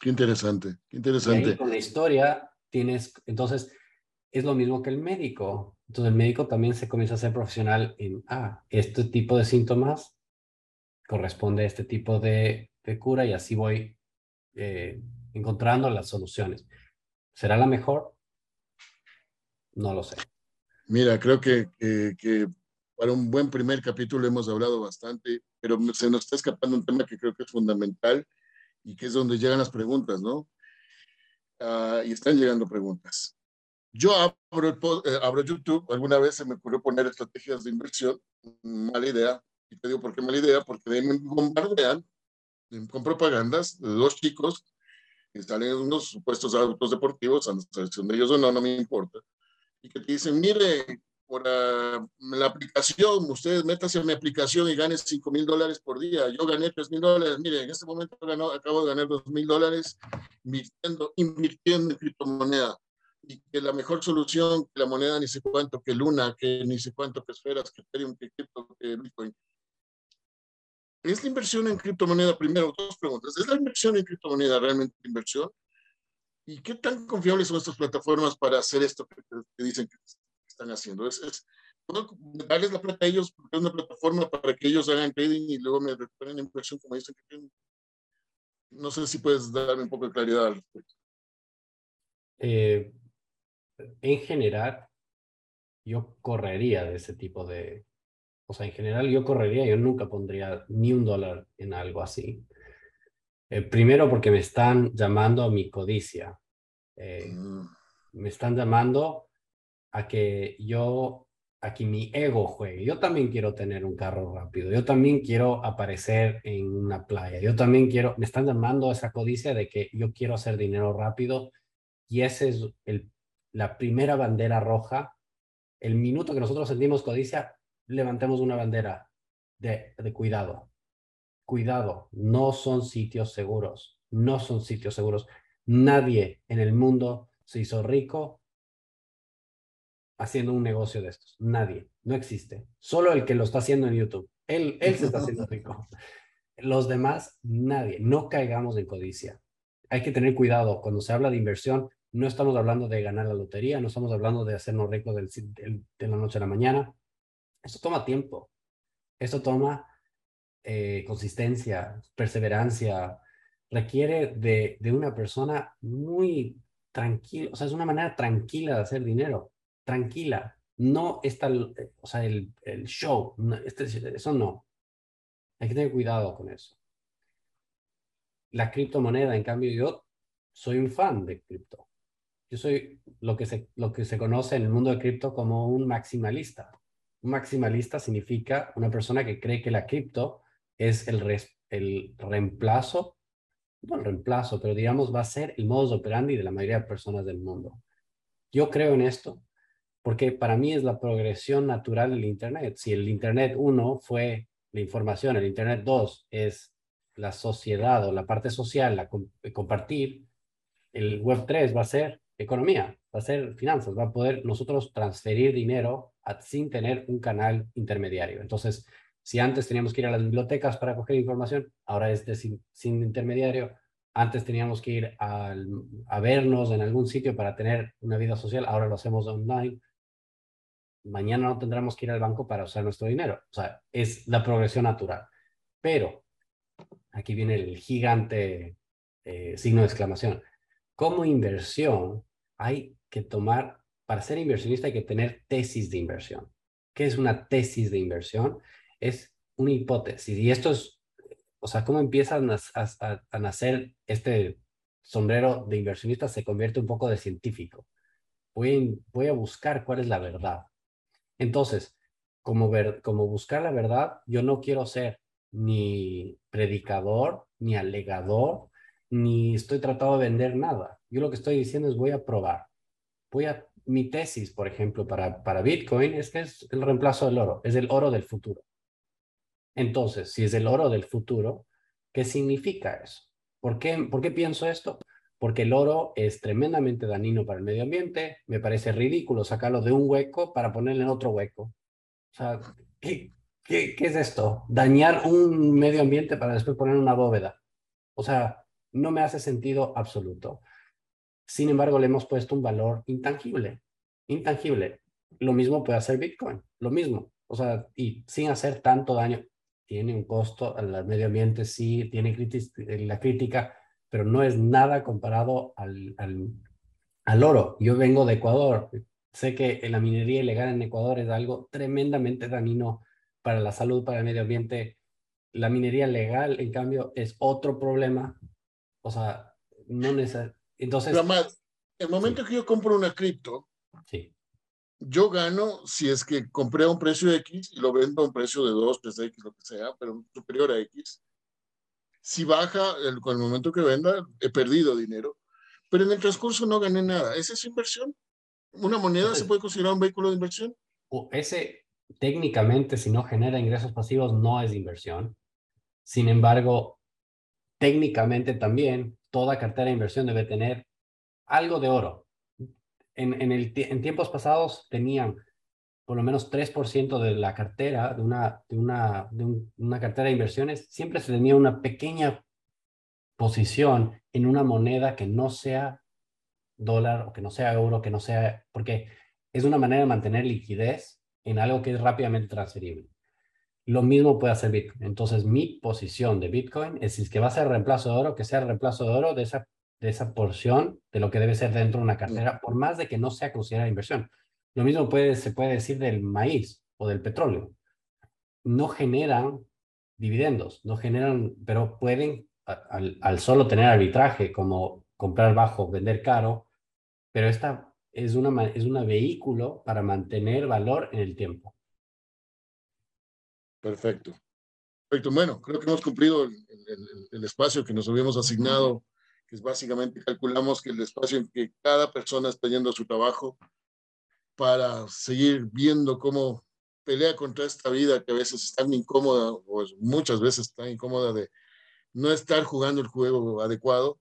Qué interesante, qué interesante. con la historia tienes, entonces, es lo mismo que el médico. Entonces el médico también se comienza a ser profesional en, ah, este tipo de síntomas corresponde a este tipo de, cura y así voy eh, encontrando las soluciones. ¿Será la mejor? No lo sé. Mira, creo que, que, para un buen primer capítulo hemos hablado bastante, pero se nos está escapando un tema que creo que es fundamental y que es donde llegan las preguntas, ¿no? Ah, y están llegando preguntas. Yo abro, eh, abro YouTube, alguna vez se me ocurrió poner estrategias de inversión, mala idea, y te digo por qué mala idea, porque me bombardean con propagandas de dos chicos que salen unos supuestos autos deportivos, a nuestra selección de ellos o no, no me importa, y que te dicen, mire, por uh, la aplicación, ustedes métase a mi aplicación y ganen 5 mil dólares por día. Yo gané 3 mil dólares. Mire, en este momento acabo de ganar 2 mil dólares invirtiendo, invirtiendo en criptomoneda. Y que la mejor solución, que la moneda ni sé cuánto, que Luna, que ni sé cuánto, que esferas, que Ethereum, que cripto, que Bitcoin. ¿Es la inversión en criptomoneda? Primero, dos preguntas. ¿Es la inversión en criptomoneda realmente inversión? ¿Y qué tan confiables son estas plataformas para hacer esto que, que dicen que están haciendo. Es, es darles la plata a ellos porque es una plataforma para que ellos hagan trading y luego me retornen inversión como dicen que tienen. No sé si puedes darme un poco de claridad al respecto. Eh, en general, yo correría de ese tipo de... O sea, en general yo correría, yo nunca pondría ni un dólar en algo así. Eh, primero porque me están llamando a mi codicia. Eh, mm. Me están llamando a que yo, a que mi ego juegue. Yo también quiero tener un carro rápido, yo también quiero aparecer en una playa, yo también quiero, me están llamando esa codicia de que yo quiero hacer dinero rápido y esa es el, la primera bandera roja. El minuto que nosotros sentimos codicia, levantemos una bandera de, de cuidado. Cuidado, no son sitios seguros, no son sitios seguros. Nadie en el mundo se hizo rico haciendo un negocio de estos. Nadie, no existe. Solo el que lo está haciendo en YouTube. Él, él se está haciendo rico. Los demás, nadie. No caigamos en codicia. Hay que tener cuidado. Cuando se habla de inversión, no estamos hablando de ganar la lotería, no estamos hablando de hacernos ricos del, de la noche a la mañana. Esto toma tiempo. Esto toma eh, consistencia, perseverancia. Requiere de, de una persona muy tranquila. O sea, es una manera tranquila de hacer dinero tranquila, no está, o sea, el, el show, este, eso no. Hay que tener cuidado con eso. La criptomoneda, en cambio, yo soy un fan de cripto. Yo soy lo que se, lo que se conoce en el mundo de cripto como un maximalista. Un maximalista significa una persona que cree que la cripto es el, el reemplazo, no el reemplazo, pero digamos va a ser el modus operandi de la mayoría de personas del mundo. Yo creo en esto, porque para mí es la progresión natural del Internet. Si el Internet 1 fue la información, el Internet 2 es la sociedad o la parte social, la compartir, el Web 3 va a ser economía, va a ser finanzas, va a poder nosotros transferir dinero sin tener un canal intermediario. Entonces, si antes teníamos que ir a las bibliotecas para coger información, ahora es sin, sin, intermediario. Antes teníamos que ir a vernos en algún sitio para tener una vida social, ahora lo hacemos online mañana no tendremos que ir al banco para usar nuestro dinero. O sea, es la progresión natural. Pero, aquí viene el gigante eh, signo de exclamación. Como inversión, hay que tomar, para ser inversionista hay que tener tesis de inversión. ¿Qué es una tesis de inversión? Es una hipótesis. Y esto es, o sea, cómo empieza a, a nacer este sombrero de inversionista, se convierte un poco de científico. Voy, voy a buscar cuál es la verdad entonces, como, ver, como buscar la verdad, yo no quiero ser ni predicador, ni alegador, ni estoy tratando de vender nada. Yo lo que estoy diciendo es voy a probar. Voy a, mi tesis, por ejemplo, para, para Bitcoin es que es el reemplazo del oro, es el oro del futuro. Entonces, si es el oro del futuro, ¿qué significa eso? ¿Por qué, ¿Por qué pienso esto? Porque el oro es tremendamente dañino para el medio ambiente. Me parece ridículo sacarlo de un hueco para ponerlo en otro hueco. O sea, ¿qué, qué, qué es esto? Dañar un medio ambiente para después poner una bóveda. O sea, no me hace sentido absoluto. Sin embargo, le hemos puesto un valor intangible. Intangible. Lo mismo puede hacer Bitcoin. Lo mismo. O sea, y sin hacer tanto daño. Tiene un costo al medio ambiente, sí, tiene la crítica pero no es nada comparado al, al, oro. Yo vengo de Ecuador, sé que la minería ilegal en Ecuador es algo tremendamente dañino para la salud, para el medio ambiente. La minería legal, en cambio, es otro problema. O sea, no necesariamente. Entonces. Pero el momento que yo compro una cripto, Sí. Yo gano si es que compré a un precio X y lo vendo a un precio de 2, 3X, lo que sea, pero superior a X. Si baja, el, con el momento que venda, he perdido dinero, pero en el transcurso no gané nada. ¿Esa es inversión? ¿Una moneda se puede considerar un vehículo de inversión? Ese, técnicamente, si no genera ingresos pasivos, no es inversión. Sin embargo, técnicamente también, toda cartera de inversión debe tener algo de oro. En, en, el, en tiempos pasados tenían por lo menos 3% de la cartera, de una, de, una, de una cartera de inversiones, siempre se tenía una pequeña posición en una moneda que no sea dólar o que no sea euro, que no sea, porque es una manera de mantener liquidez en algo que es rápidamente transferible. Lo mismo puede hacer Bitcoin. Entonces, mi posición de Bitcoin es si es que va a ser reemplazo de oro, que sea reemplazo de oro de esa, de esa porción de lo que debe ser dentro de una cartera, por más de que no sea considerada inversión. Lo mismo puede, se puede decir del maíz o del petróleo. No generan dividendos, no generan, pero pueden, al, solo tener arbitraje, como comprar bajo, vender caro, pero esta es una es un vehículo para mantener valor en el tiempo. Perfecto. Perfecto. Bueno, creo que hemos cumplido el, el, el, espacio que nos habíamos asignado, que es básicamente calculamos que el espacio en que cada persona está yendo a su trabajo para seguir viendo cómo pelea contra esta vida que a veces es tan incómoda, o muchas veces tan incómoda de no estar jugando el juego adecuado.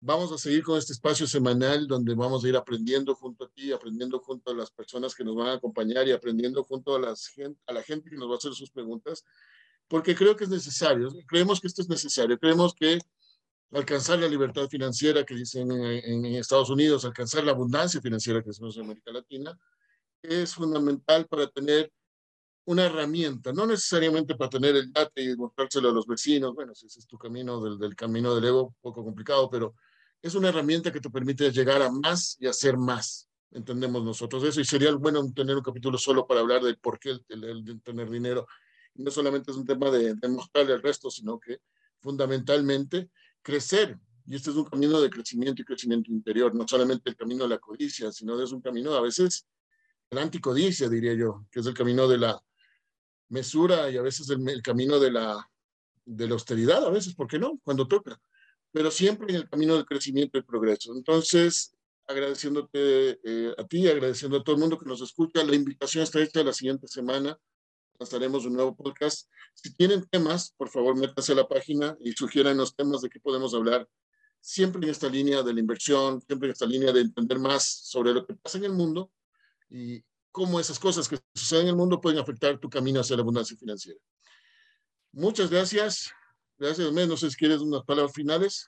Vamos a seguir con este espacio semanal donde vamos a ir aprendiendo junto a ti, aprendiendo junto a las personas que nos van a acompañar y aprendiendo junto a, las, a la gente que nos va a hacer sus preguntas, porque creo que es necesario, creemos que esto es necesario, creemos que alcanzar la libertad financiera que dicen en, en, Estados Unidos, alcanzar la abundancia financiera que decimos en América Latina, es fundamental para tener una herramienta, no necesariamente para tener el date y mostrárselo a los vecinos, bueno, si ese es tu camino del, del camino del ego, poco complicado, pero es una herramienta que te permite llegar a más y hacer más. Entendemos nosotros eso y sería bueno tener un capítulo solo para hablar del por qué el, el, el tener dinero. No solamente es un tema de, de mostrarle al resto, sino que fundamentalmente crecer. Y este es un camino de crecimiento y crecimiento interior, no solamente el camino de la codicia, sino es un camino a veces el anticodicia, diría yo, que es el camino de la mesura y a veces el, camino de la, de la austeridad, a veces, ¿por qué no? Cuando toca pero siempre en el camino del crecimiento y progreso. Entonces, agradeciéndote eh, a ti, agradeciendo a todo el mundo que nos escucha, la invitación está hecha la siguiente semana. Lanzaremos un nuevo podcast. Si tienen temas, por favor, métanse a la página y sugieran los temas de qué podemos hablar. Siempre en esta línea de la inversión, siempre en esta línea de entender más sobre lo que pasa en el mundo y cómo esas cosas que suceden en el mundo pueden afectar tu camino hacia la abundancia financiera. Muchas gracias. Gracias, No sé si quieres unas palabras finales.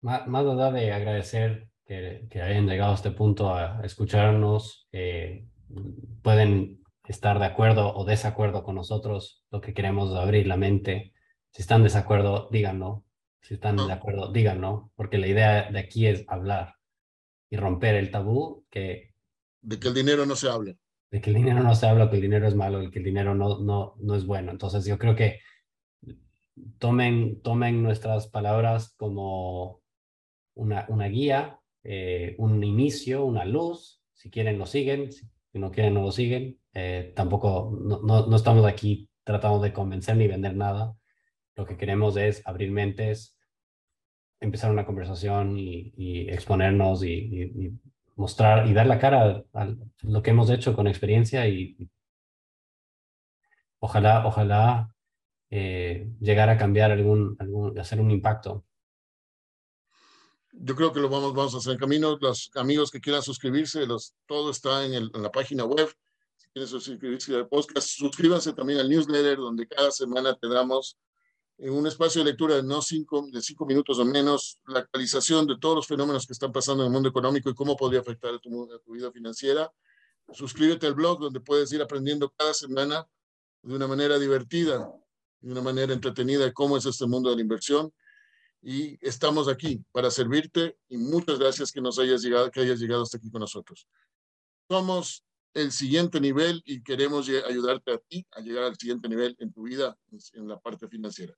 Más, más allá de agradecer que, que, hayan llegado a este punto a escucharnos, eh, pueden estar de acuerdo o desacuerdo con nosotros. Lo que queremos es abrir la mente. Si están de desacuerdo, díganlo. Si están de acuerdo, díganlo. Porque la idea de aquí es hablar y romper el tabú que... De que el dinero no se habla. De que el dinero no se habla, que el dinero es malo, que el dinero no, no, no es bueno. Entonces yo creo que tomen, tomen nuestras palabras como una, una guía, eh, un inicio, una luz. Si quieren, lo siguen. Si no quieren, no lo siguen. Eh, tampoco, no, no, no, estamos aquí tratando de convencer ni vender nada. Lo que queremos es abrir mentes, empezar una conversación y, exponernos y, mostrar y dar la cara a, lo que hemos hecho con experiencia y ojalá, ojalá eh, llegar a cambiar algún, hacer un impacto. Yo creo que lo vamos, vamos a hacer camino. Los amigos que quieran suscribirse, los, todo está en la página web. Si quieren suscribirse al podcast, suscríbanse también al newsletter, donde cada semana te damos en un espacio de lectura de no cinco, de cinco minutos o menos, la actualización de todos los fenómenos que están pasando en el mundo económico y cómo podría afectar a tu, a tu vida financiera. Suscríbete al blog donde puedes ir aprendiendo cada semana de una manera divertida de una manera entretenida cómo es este mundo de la inversión. Y estamos aquí para servirte y muchas gracias que nos hayas llegado, que hayas llegado hasta aquí con nosotros. Somos el siguiente nivel y queremos ayudarte a ti a llegar al siguiente nivel en tu vida, en la parte financiera.